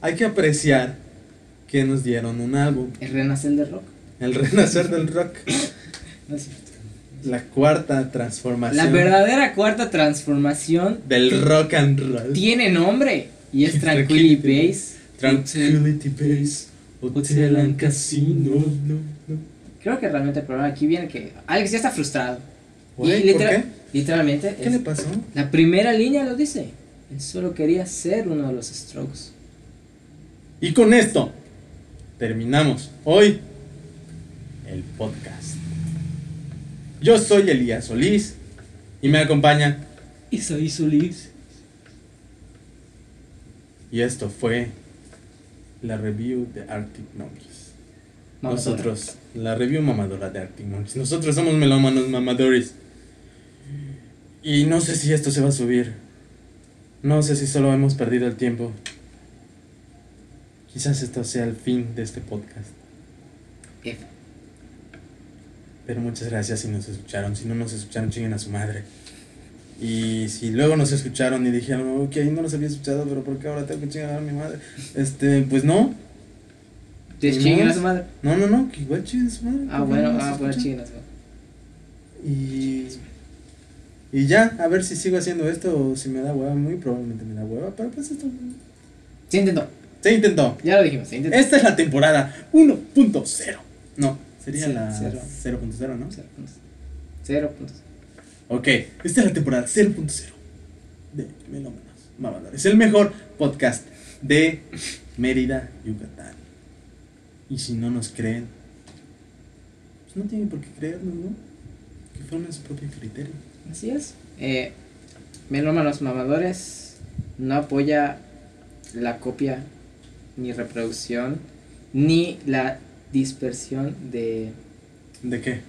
Hay que apreciar que nos dieron un álbum. el renacer del rock. El renacer del rock. [laughs] No es cierto. La cuarta transformación La verdadera cuarta transformación del rock and roll. tiene nombre y es Tranquility Base. Tranquility Base, Hotel and Casino. No, no. Creo que realmente el problema aquí viene que Alex ya está frustrado. Güey, y ¿por literal- qué? literalmente ¿Qué le pasó? la primera línea lo dice. Él solo quería ser uno de los Strokes. Y con esto terminamos hoy el podcast. Yo soy Elías Solís Y me acompaña. Isaí Solís. Y esto fue la review de Arctic Monkeys. Nosotros, la review mamadora de Arctic Monkeys. Nosotros somos melómanos mamadores. Y no sé si esto se va a subir. No sé si solo hemos perdido el tiempo. Quizás esto sea el fin de este podcast. F. Pero muchas gracias si nos escucharon. Si no nos escucharon, chinguen a su madre. Y si luego nos escucharon y dijeron, ok, no los había escuchado, pero ¿por qué ahora tengo que chingar a mi madre? Este, pues no. ¿Te Ni chinguen a su madre? No, no, no, que igual chinguen a su madre. Ah, ¿por qué bueno, no ah, bueno, chinguen a su madre. Y, y ya, a ver si sigo haciendo esto o si me da hueva. Muy probablemente me da hueva, pero pues esto Se intentó. Se intentó. Ya lo dijimos, se intentó. Esta es la temporada 1.0. No, sería Sí, la cero. 0.0, ¿no? Cero puntos. Cero puntos. Ok, esta es la temporada 0.0 de Melómanos Mamadores. El mejor podcast de Mérida, Yucatán. Y si no nos creen, pues no tienen por qué creernos, ¿no? Que formen su propio criterio. Así es. Eh, Melómanos Mamadores no apoya la copia, ni reproducción, ni la dispersión de. ¿De qué?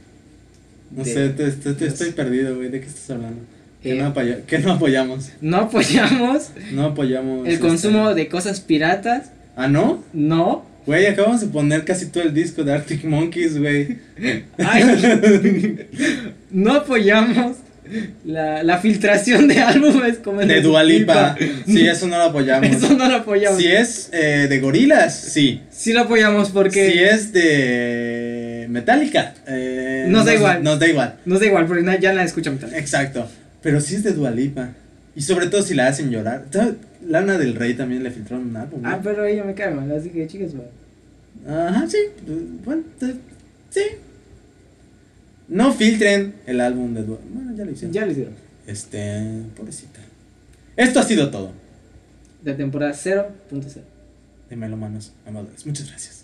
No de- sé, te- te- te estoy perdido, güey. ¿De qué estás hablando? Que, Eh, no que no apoyamos. No apoyamos No apoyamos. el este- consumo de cosas piratas. ¿Ah, no? No. Güey, acabamos de poner casi todo el disco de Arctic Monkeys, güey. [laughs] [laughs] No apoyamos la, la filtración de álbumes como De Dualipa. Sí, eso no lo apoyamos. [laughs] Eso no lo apoyamos. Si es eh, de gorilas, sí. Sí lo apoyamos porque Si es de Metallica, eh, Nos da igual. Nos da igual. nos da igual, porque ya la escucha metal. Exacto. Pero si es de Dualipa. Y sobre todo si la hacen llorar. Lana del Rey también le filtraron un álbum. ¿no? Ah, pero ella me cae mal, así que chicas, bueno. Ajá, sí. pues, Bueno, sí. No filtren el álbum de Dualipa. Bueno, ya lo hicieron. Ya lo hicieron. Este, pobrecita. Esto ha sido todo De temporada 0.0. de Melomanos Amadores. Muchas gracias.